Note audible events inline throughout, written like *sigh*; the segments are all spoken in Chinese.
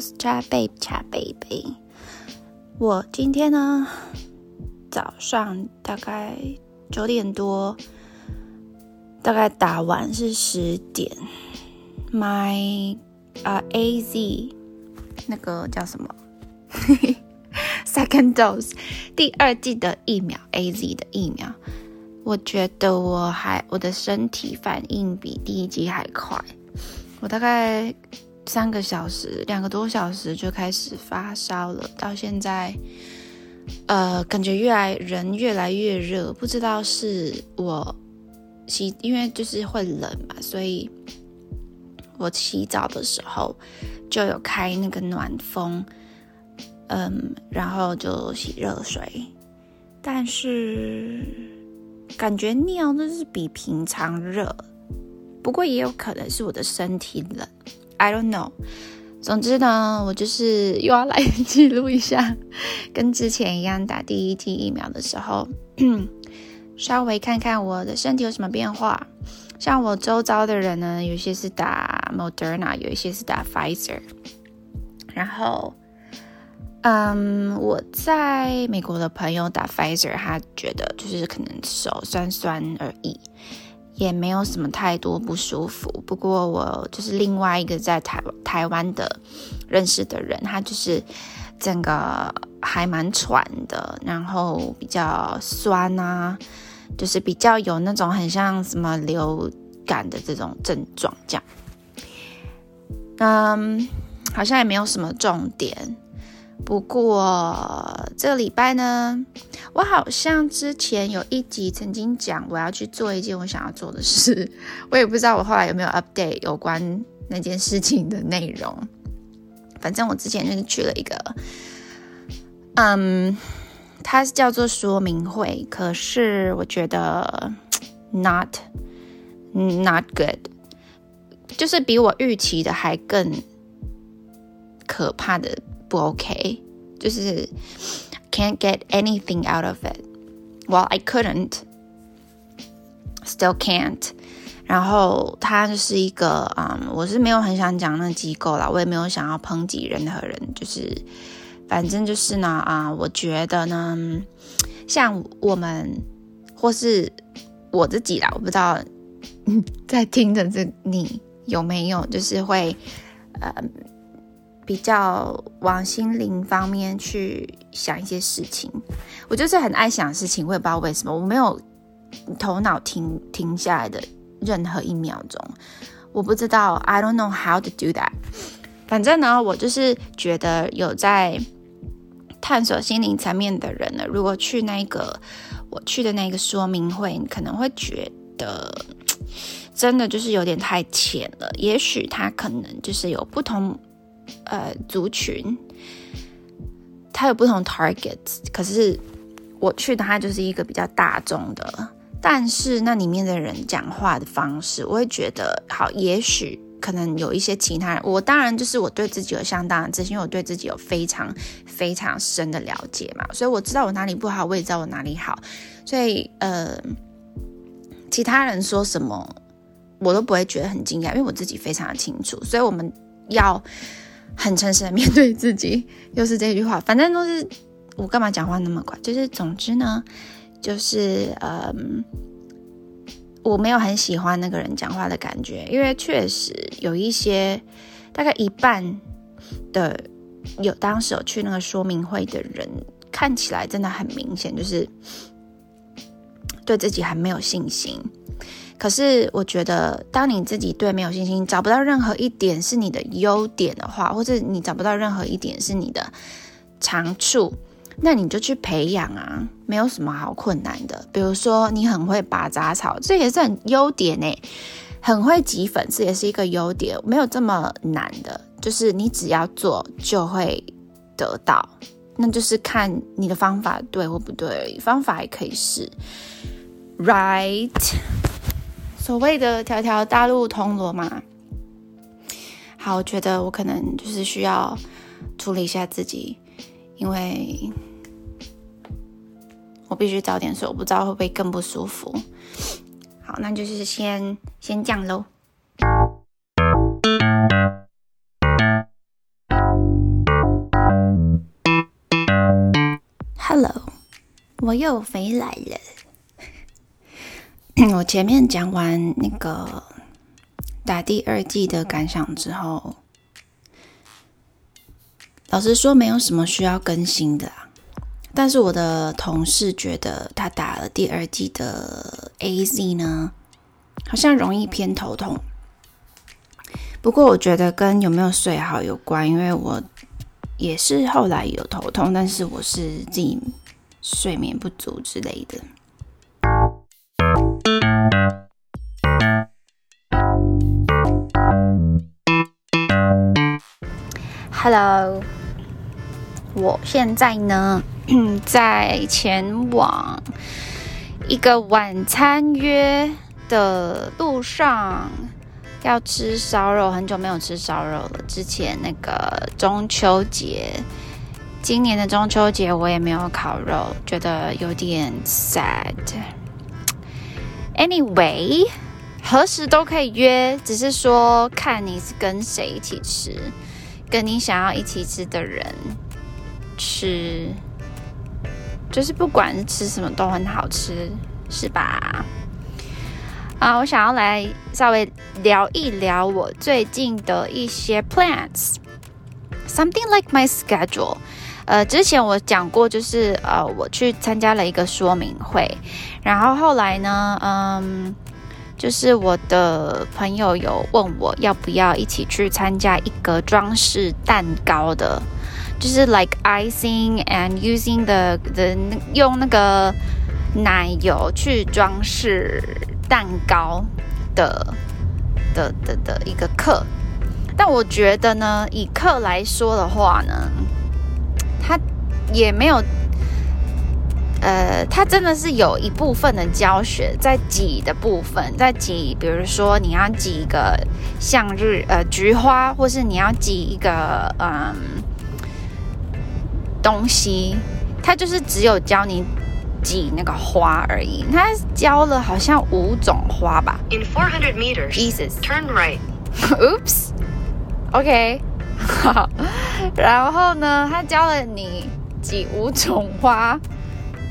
我是茶贝茶贝贝。我今天呢，早上大概九点多，大概打完是十点。My 啊 A Z 那个叫什么？*laughs* Second dose，第二季的疫苗，A Z 的疫苗，我觉得我还我的身体反应比第一季还快。我大概三个小时，两个多小时就开始发烧了，到现在，呃，感觉越来人越来越热，不知道是我洗，因为就是会冷嘛，所以我洗澡的时候就有开那个暖风。嗯，然后就洗热水，但是感觉尿那是比平常热，不过也有可能是我的身体冷，I don't know。总之呢，我就是又要来 *laughs* 记录一下，跟之前一样打第一剂疫苗的时候，*clears throat* 稍微看看我的身体有什么变化。像我周遭的人呢，有些是打 Moderna，有一些是打 Pfizer，然后。嗯，我在美国的朋友打 Pfizer，他觉得就是可能手酸酸而已，也没有什么太多不舒服。不过我就是另外一个在台台湾的认识的人，他就是整个还蛮喘的，然后比较酸啊，就是比较有那种很像什么流感的这种症状这样。嗯，好像也没有什么重点。不过这个礼拜呢，我好像之前有一集曾经讲我要去做一件我想要做的事，*laughs* 我也不知道我后来有没有 update 有关那件事情的内容。反正我之前就是去了一个，嗯，它是叫做说明会，可是我觉得 not not good，就是比我预期的还更可怕的。不 OK，就是 can't get anything out of it. Well, I couldn't, still can't. 然后它就是一个，嗯，我是没有很想讲那机构啦，我也没有想要抨击任何人，就是反正就是呢，啊，我觉得呢，像我们或是我自己啦，我不知道 *laughs* 在听的这你有没有，就是会，呃。比较往心灵方面去想一些事情，我就是很爱想事情，我也不知道为什么，我没有头脑停停下来的任何一秒钟，我不知道，I don't know how to do that。反正呢，我就是觉得有在探索心灵层面的人呢，如果去那个我去的那个说明会，你可能会觉得真的就是有点太浅了，也许他可能就是有不同。呃，族群，它有不同 targets，可是我去的它就是一个比较大众的，但是那里面的人讲话的方式，我会觉得好，也许可能有一些其他人，我当然就是我对自己有相当的自信，因为我对自己有非常非常深的了解嘛，所以我知道我哪里不好，我也知道我哪里好，所以呃，其他人说什么我都不会觉得很惊讶，因为我自己非常的清楚，所以我们要。很诚实的面对自己，又是这句话，反正都是我干嘛讲话那么快？就是总之呢，就是嗯，我没有很喜欢那个人讲话的感觉，因为确实有一些大概一半的有当时有去那个说明会的人，看起来真的很明显，就是对自己还没有信心。可是我觉得，当你自己对没有信心，找不到任何一点是你的优点的话，或者你找不到任何一点是你的长处，那你就去培养啊，没有什么好困难的。比如说，你很会拔杂草，这也是很优点呢。很会挤粉，这也是一个优点，没有这么难的，就是你只要做就会得到，那就是看你的方法对或不对，方法也可以试，right。所谓的“条条大路通罗马”。好，我觉得我可能就是需要处理一下自己，因为我必须早点睡，我不知道会不会更不舒服。好，那就是先先降喽。Hello，我又回来了。*clears throat* 我前面讲完那个打第二季的感想之后，老实说没有什么需要更新的。但是我的同事觉得他打了第二季的 A Z 呢，好像容易偏头痛。不过我觉得跟有没有睡好有关，因为我。也是后来有头痛，但是我是自己睡眠不足之类的。Hello，我现在呢 *clears throat* 在前往一个晚餐约的路上。要吃烧肉，很久没有吃烧肉了。之前那个中秋节，今年的中秋节我也没有烤肉，觉得有点 sad。Anyway，何时都可以约，只是说看你是跟谁一起吃，跟你想要一起吃的人吃，就是不管吃什么都很好吃，是吧？啊，我想要来稍微聊一聊我最近的一些 plans，something like my schedule。呃，之前我讲过，就是呃，我去参加了一个说明会，然后后来呢，嗯，就是我的朋友有问我要不要一起去参加一个装饰蛋糕的，就是 like icing and using the the 用那个奶油去装饰。蛋糕的的的的一个课，但我觉得呢，以课来说的话呢，它也没有，呃，它真的是有一部分的教学在挤的部分，在挤，比如说你要挤一个向日呃菊花，或是你要挤一个嗯东西，它就是只有教你。挤那个花而已，它教了好像五种花吧。In four hundred meters, Jesus, turn right. Oops. OK. *laughs* 好，然后呢，他教了你挤五种花。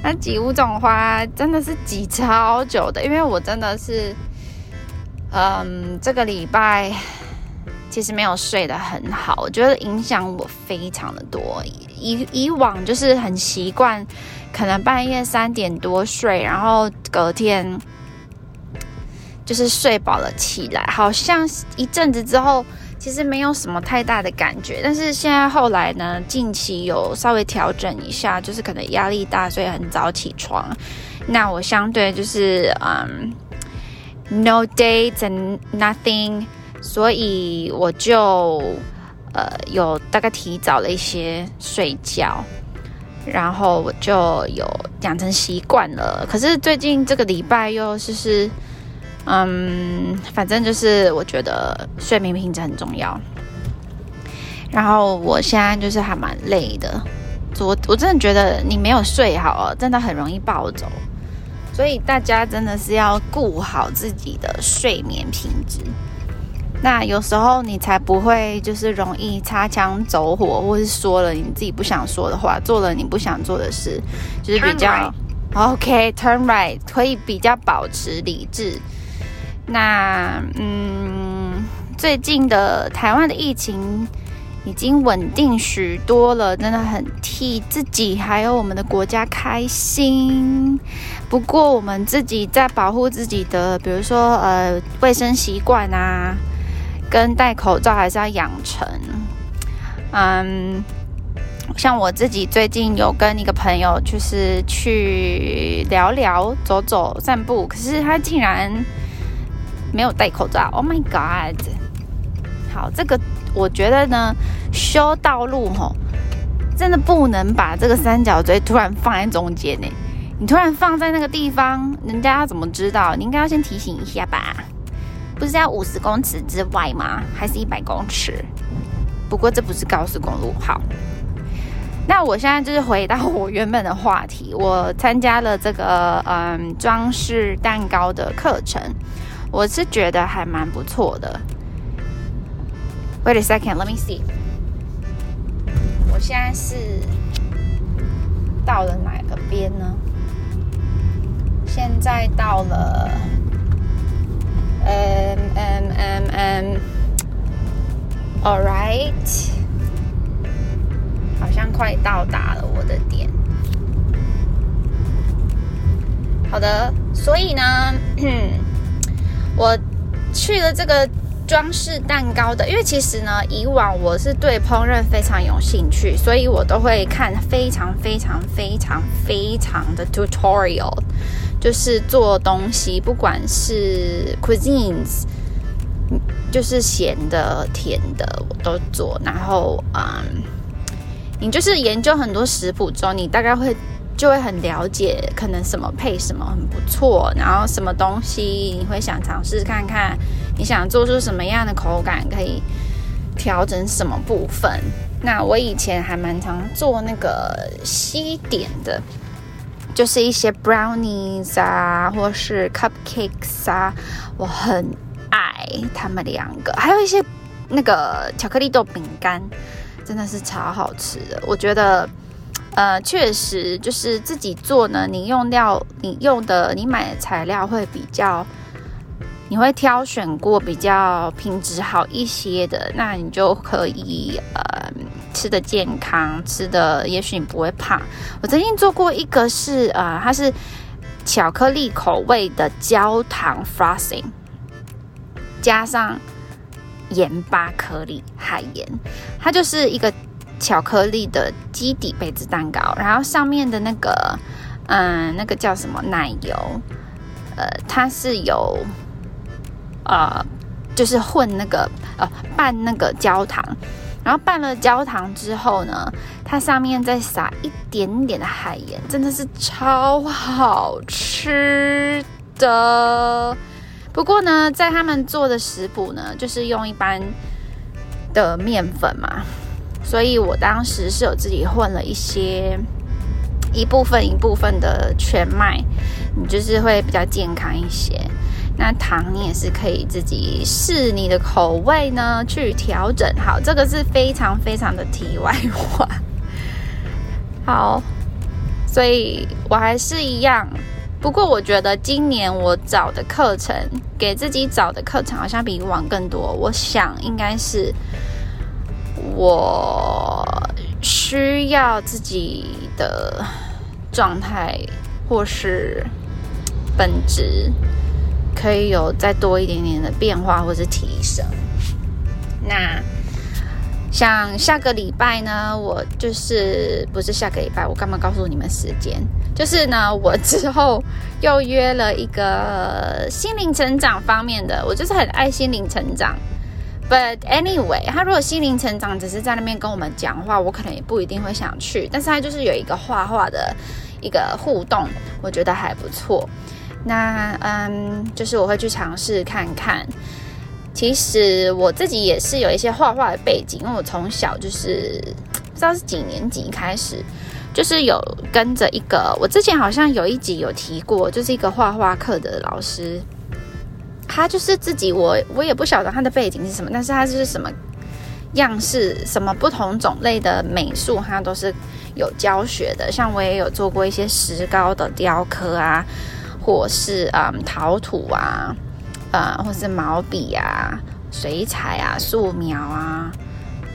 那挤五种花真的是挤超久的，因为我真的是，嗯，这个礼拜其实没有睡得很好，我觉得影响我非常的多。以以往就是很习惯。可能半夜三点多睡，然后隔天就是睡饱了起来，好像一阵子之后，其实没有什么太大的感觉。但是现在后来呢，近期有稍微调整一下，就是可能压力大，所以很早起床。那我相对就是嗯，no dates and nothing，所以我就呃有大概提早了一些睡觉。然后我就有养成习惯了，可是最近这个礼拜又就是，嗯，反正就是我觉得睡眠品质很重要。然后我现在就是还蛮累的，我我真的觉得你没有睡好，真的很容易暴走。所以大家真的是要顾好自己的睡眠品质。那有时候你才不会就是容易擦枪走火，或是说了你自己不想说的话，做了你不想做的事，就是比较 OK turn right 可以比较保持理智。那嗯，最近的台湾的疫情已经稳定许多了，真的很替自己还有我们的国家开心。不过我们自己在保护自己的，比如说呃卫生习惯啊。跟戴口罩还是要养成。嗯，像我自己最近有跟一个朋友，就是去聊聊、走走、散步，可是他竟然没有戴口罩。Oh my god！好，这个我觉得呢，修道路吼，真的不能把这个三角锥突然放在中间呢。你突然放在那个地方，人家要怎么知道？你应该要先提醒一下吧。不是要五十公尺之外吗？还是一百公尺？不过这不是高速公路。好，那我现在就是回到我原本的话题。我参加了这个嗯装饰蛋糕的课程，我是觉得还蛮不错的。Wait a second, let me see。我现在是到了哪个边呢？现在到了，嗯嗯嗯嗯，All right，好像快到达了我的点。好的，所以呢，*clears throat* 我去了这个。装饰蛋糕的，因为其实呢，以往我是对烹饪非常有兴趣，所以我都会看非常非常非常非常的 tutorial，就是做东西，不管是 cuisines，就是咸的、甜的，我都做。然后，嗯，你就是研究很多食谱之后，你大概会。就会很了解，可能什么配什么很不错，然后什么东西你会想尝试看看，你想做出什么样的口感，可以调整什么部分。那我以前还蛮常做那个西点的，就是一些 brownies 啊，或是 cupcakes 啊，我很爱他们两个，还有一些那个巧克力豆饼干，真的是超好吃的，我觉得。呃，确实就是自己做呢。你用料，你用的，你买的材料会比较，你会挑选过比较品质好一些的，那你就可以呃吃的健康，吃的也许你不会胖。我曾经做过一个是呃，它是巧克力口味的焦糖 frosting，加上盐巴颗粒海盐，它就是一个。巧克力的基底杯子蛋糕，然后上面的那个，嗯，那个叫什么奶油，呃，它是有，呃，就是混那个，呃，拌那个焦糖，然后拌了焦糖之后呢，它上面再撒一点点的海盐，真的是超好吃的。不过呢，在他们做的食谱呢，就是用一般的面粉嘛。所以我当时是有自己混了一些一部分一部分的全麦，你就是会比较健康一些。那糖你也是可以自己试你的口味呢去调整。好，这个是非常非常的题外话。好，所以我还是一样。不过我觉得今年我找的课程，给自己找的课程好像比以往更多。我想应该是。我需要自己的状态或是本质可以有再多一点点的变化或是提升。那像下个礼拜呢，我就是不是下个礼拜，我干嘛告诉你们时间？就是呢，我之后又约了一个心灵成长方面的，我就是很爱心灵成长。But anyway，他如果心灵成长只是在那边跟我们讲话，我可能也不一定会想去。但是他就是有一个画画的一个互动，我觉得还不错。那嗯，就是我会去尝试看看。其实我自己也是有一些画画的背景，因为我从小就是不知道是几年级开始，就是有跟着一个，我之前好像有一集有提过，就是一个画画课的老师。他就是自己，我我也不晓得他的背景是什么，但是他就是什么样式、什么不同种类的美术，他都是有教学的。像我也有做过一些石膏的雕刻啊，或是嗯陶土啊，呃，或是毛笔啊、水彩啊、素描啊，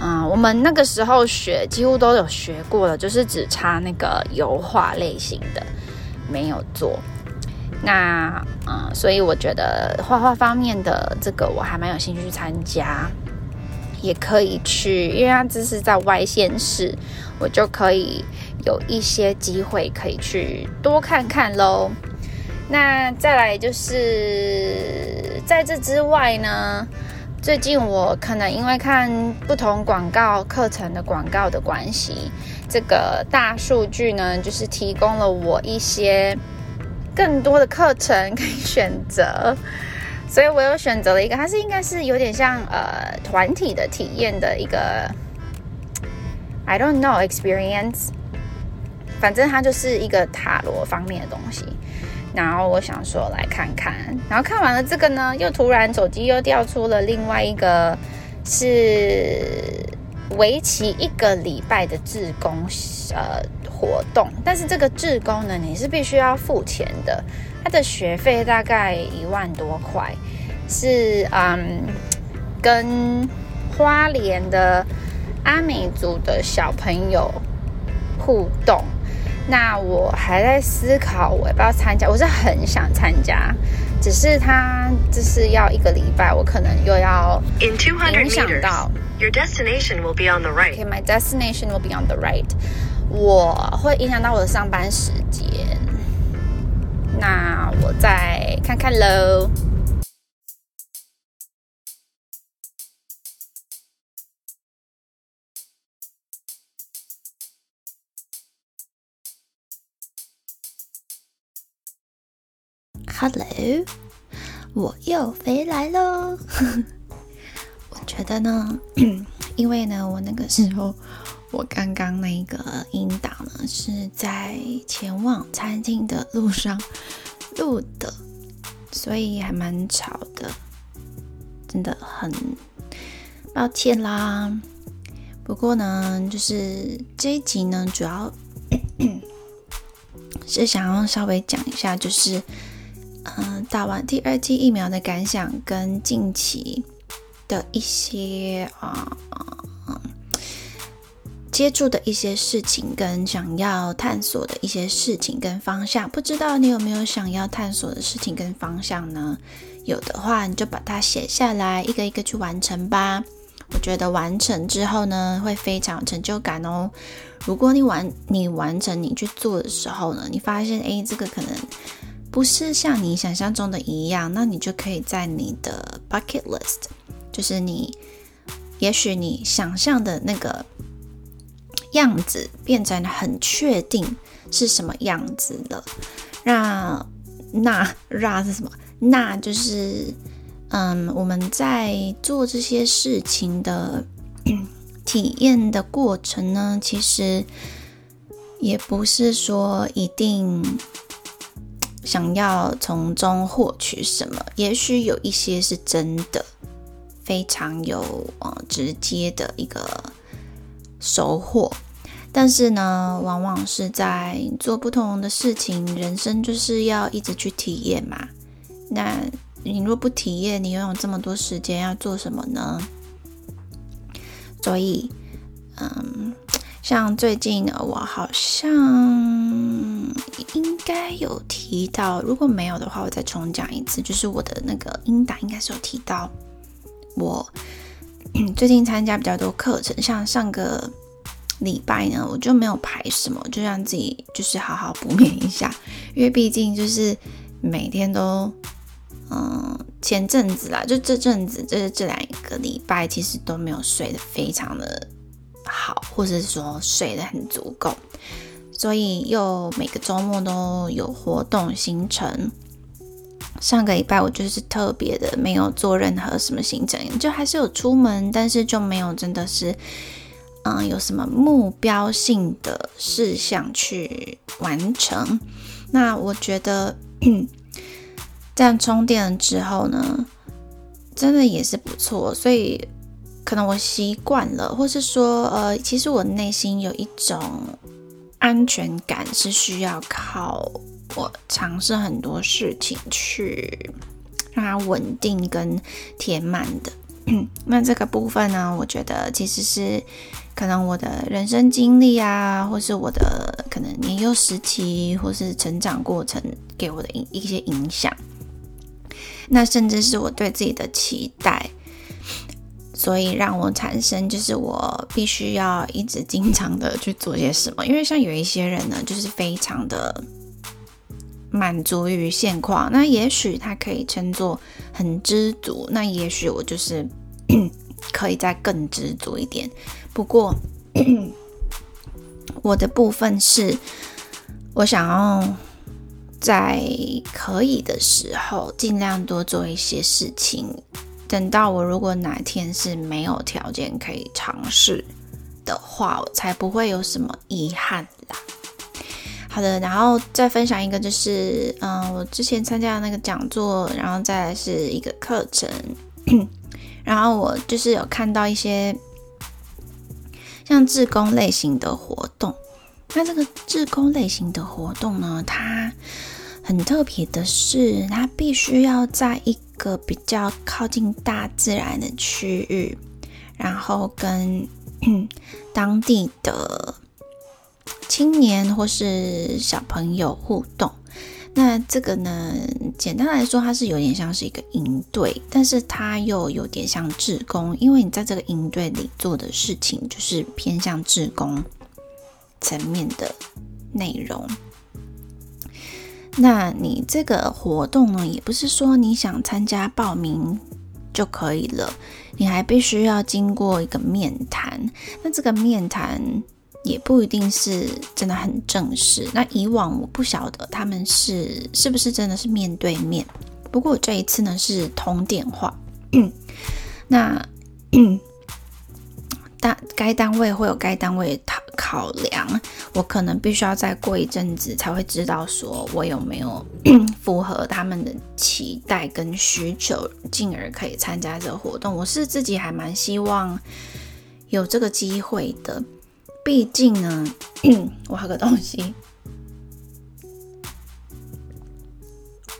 嗯，我们那个时候学几乎都有学过了，就是只差那个油画类型的没有做。那嗯，所以我觉得画画方面的这个我还蛮有兴趣参加，也可以去，因为它只是在外县市，我就可以有一些机会可以去多看看喽。那再来就是在这之外呢，最近我可能因为看不同广告课程的广告的关系，这个大数据呢，就是提供了我一些。更多的课程可以选择，所以我又选择了一个，它是应该是有点像呃团体的体验的一个，I don't know experience，反正它就是一个塔罗方面的东西。然后我想说来看看，然后看完了这个呢，又突然手机又调出了另外一个，是为期一个礼拜的志工呃。活动，但是这个志工呢，你是必须要付钱的，它的学费大概一万多块，是嗯，跟花莲的阿美族的小朋友互动。那我还在思考我要不要参加，我是很想参加，只是他就是要一个礼拜，我可能又要影响到。Your destination will be on the right. Okay, my destination will be on the right. 我会影响到我的上班时间，那我再看看喽。Hello，我又回来喽。*laughs* 我觉得呢，*clears throat* 因为呢，我那个时候我刚刚那个音档呢是在前往餐厅的路上录的，所以还蛮吵的，真的很抱歉啦。不过呢，就是这一集呢，主要 *coughs* 是想要稍微讲一下，就是。嗯，打完第二剂疫苗的感想跟近期的一些啊接触的一些事情，跟想要探索的一些事情跟方向，不知道你有没有想要探索的事情跟方向呢？有的话，你就把它写下来，一个一个去完成吧。我觉得完成之后呢，会非常有成就感哦。如果你完你完成你去做的时候呢，你发现哎，这个可能。不是像你想象中的一样，那你就可以在你的 bucket list，就是你也许你想象的那个样子变成很确定是什么样子了。那那那是什么？那就是嗯，我们在做这些事情的体验的过程呢，其实也不是说一定。想要从中获取什么？也许有一些是真的，非常有呃直接的一个收获。但是呢，往往是在做不同的事情，人生就是要一直去体验嘛。那你若不体验，你拥有这么多时间要做什么呢？所以，嗯。像最近呢，我好像应该有提到，如果没有的话，我再重讲一次。就是我的那个音档应该是有提到，我 *clears throat* 最近参加比较多课程，像上个礼拜呢，我就没有排什么，就让自己就是好好补眠一下，因为毕竟就是每天都，嗯，前阵子啦，就这阵子，就是这两个礼拜，其实都没有睡得非常的。好，或者是说睡得很足够，所以又每个周末都有活动行程。上个礼拜我就是特别的没有做任何什么行程，就还是有出门，但是就没有真的是，嗯，有什么目标性的事项去完成。那我觉得这样充电之后呢，真的也是不错，所以。可能我习惯了，或是说，呃，其实我内心有一种安全感，是需要靠我尝试很多事情去让它稳定跟填满的。*clears throat* 那这个部分呢，我觉得其实是可能我的人生经历啊，或是我的可能年幼时期，或是成长过程给我的一些影响，那甚至是我对自己的期待。所以让我产生，就是我必须要一直经常的去做些什么，因为像有一些人呢，就是非常的满足于现况，那也许他可以称作很知足，那也许我就是 *clears throat* 可以再更知足一点。不过 *clears throat* 我的部分是，我想要在可以的时候，尽量多做一些事情。等到我如果哪天是没有条件可以尝试的话，我才不会有什么遗憾啦。好的，然后再分享一个，就是嗯，我之前参加的那个讲座，然后再来是一个课程，*clears throat* 然后我就是有看到一些像志工类型的活动，那这个志工类型的活动呢，它很特别的是，它必须要在一个比较靠近大自然的区域，然后跟 *clears throat* 当地的青年或是小朋友互动。那这个呢，简单来说，它是有点像是一个营队，但是它又有点像志工，因为你在这个营队里做的事情就是偏向志工层面的内容。那你这个活动呢，也不是说你想参加报名就可以了，你还必须要经过一个面谈。那这个面谈。也不一定是真的很正式。那以往我不晓得他们是是不是真的是面对面。不过这一次呢是通电话。*clears throat* 那 *clears throat* 单该单位会有该单位考考量，我可能必须要再过一阵子才会知道说我有没有 *clears throat* 符合他们的期待跟需求，进而可以参加这个活动。我是自己还蛮希望有这个机会的。毕竟呢，*clears throat* 我喝个东西，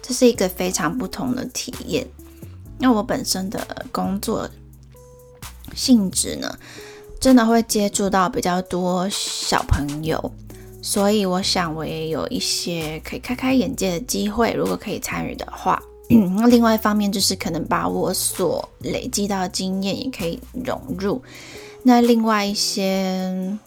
这是一个非常不同的体验。那我本身的工作性质呢，真的会接触到比较多小朋友，所以我想我也有一些可以开开眼界的机会。如果可以参与的话，*clears throat* 那另外一方面就是可能把我所累积到的经验也可以融入。那另外一些。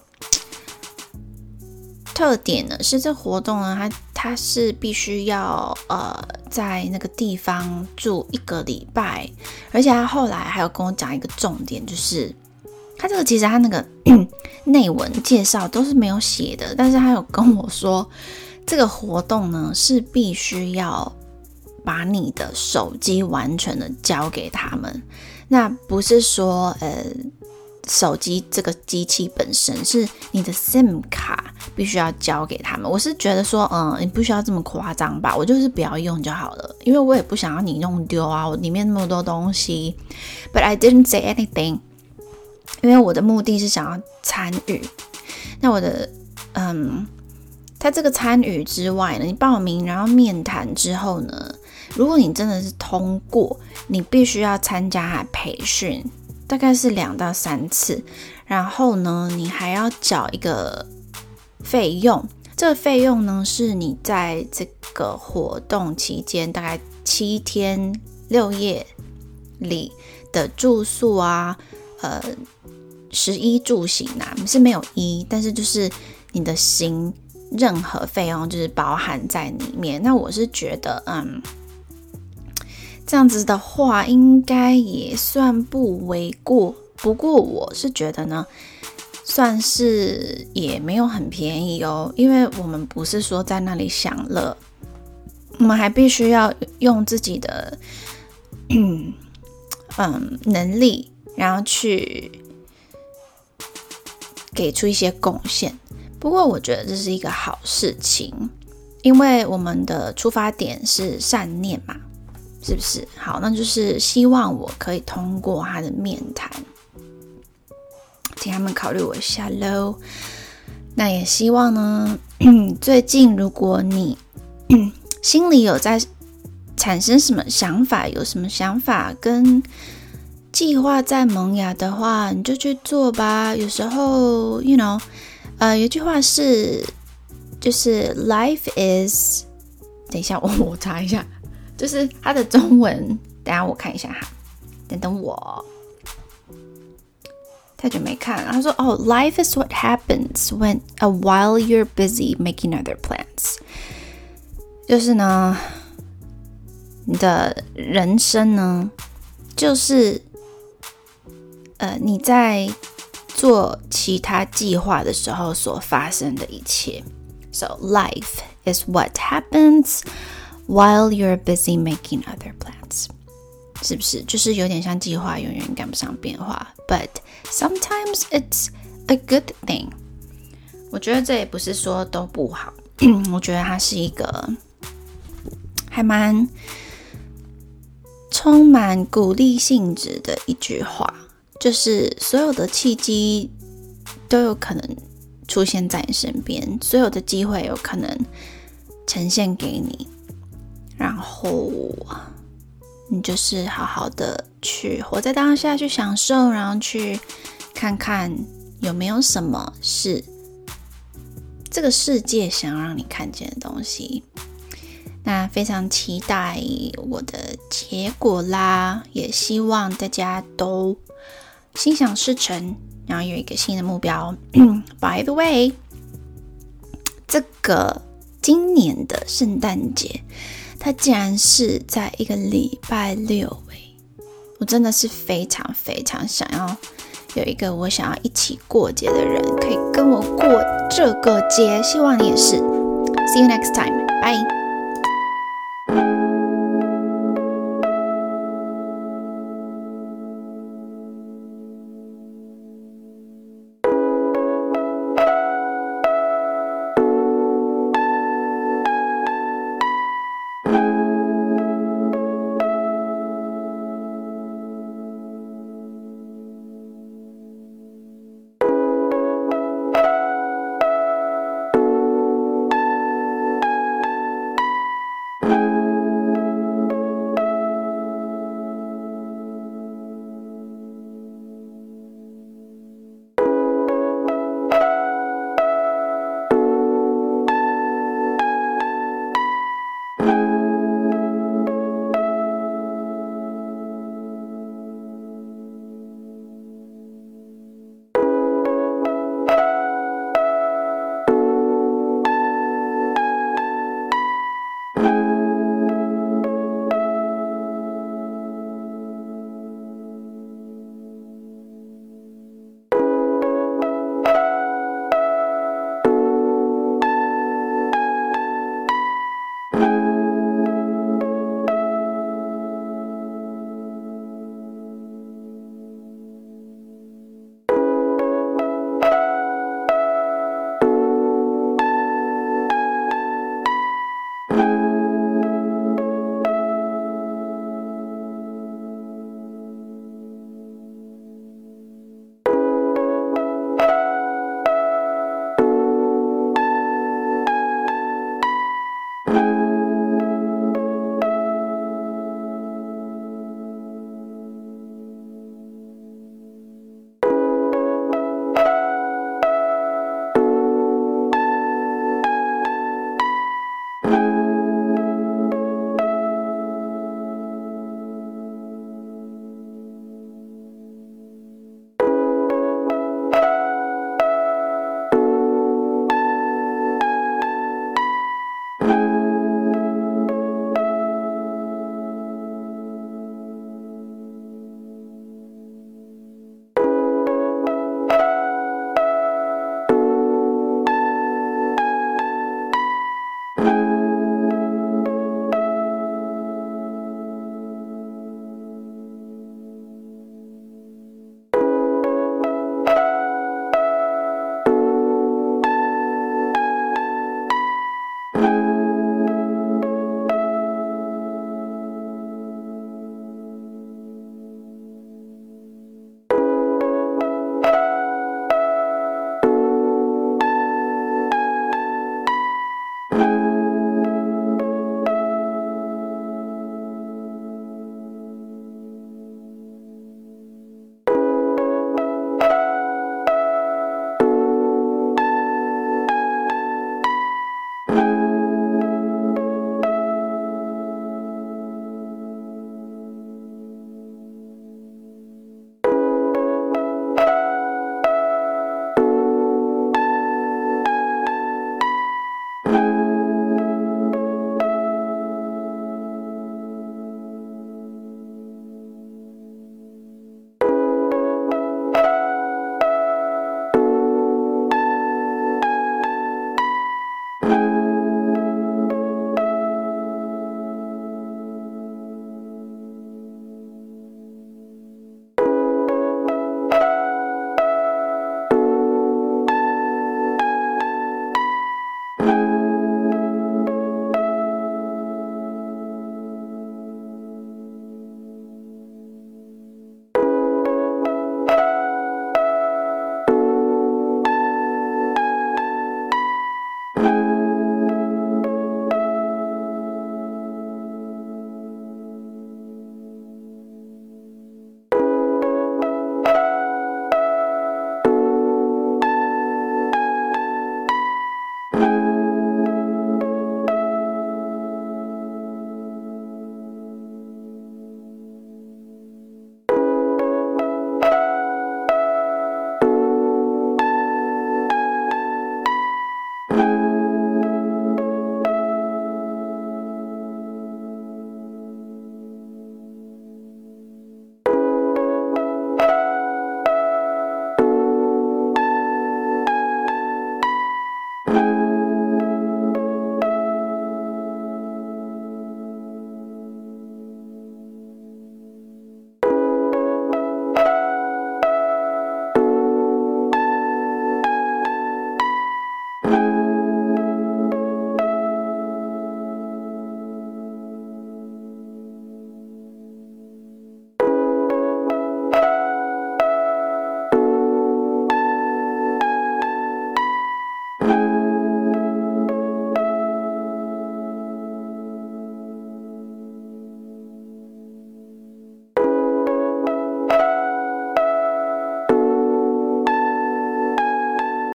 特点呢是这活动呢，它它是必须要呃在那个地方住一个礼拜，而且他后来还有跟我讲一个重点，就是他这个其实他那个 *clears throat* 内文介绍都是没有写的，但是他有跟我说，这个活动呢是必须要把你的手机完全的交给他们，那不是说呃。手机这个机器本身是你的 SIM 卡，必须要交给他们。我是觉得说，嗯，你不需要这么夸张吧，我就是不要用就好了，因为我也不想要你弄丢啊，我里面那么多东西。But I didn't say anything，因为我的目的是想要参与。那我的，嗯，他这个参与之外呢，你报名然后面谈之后呢，如果你真的是通过，你必须要参加培训。大概是两到三次，然后呢，你还要缴一个费用。这个费用呢，是你在这个活动期间大概七天六夜里的住宿啊，呃，食衣住行啊，是没有衣，但是就是你的行任何费用就是包含在里面。那我是觉得，嗯。这样子的话，应该也算不为过。不过我是觉得呢，算是也没有很便宜哦。因为我们不是说在那里享乐，我们还必须要用自己的嗯能力，然后去给出一些贡献。不过我觉得这是一个好事情，因为我们的出发点是善念嘛。是不是好？那就是希望我可以通过他的面谈，请他们考虑我一下喽。那也希望呢，*clears throat* 最近如果你 *clears throat* 心里有在产生什么想法，有什么想法跟计划在萌芽的话，你就去做吧。有时候，you know，呃，有句话是，就是 life is，等一下，我我查一下。就是它的中文，等下我看一下哈，等等我，太久没看。他说：“哦，life is what happens when a while you're busy making other plans。”就是呢，你的人生呢，就是呃你在做其他计划的时候所发生的一切。So life is what happens. While you're busy making other plans，是不是？就是有点像计划永远赶不上变化？But sometimes it's a good thing。我觉得这也不是说都不好，*clears throat* 我觉得它是一个还蛮充满鼓励性质的一句话，就是所有的契机都有可能出现在你身边，所有的机会有可能呈现给你，然后你就是好好的去活在当下，去享受，然后去看看有没有什么是这个世界想让你看见的东西。那非常期待我的结果啦，也希望大家都心想事成，然后有一个新的目标。*laughs* By the way，这个今年的圣诞节，它竟然是在一个礼拜六诶，我真的是非常非常想要有一个我想要一起过节的人，可以跟我过这个节。希望你也是。See you next time. Bye.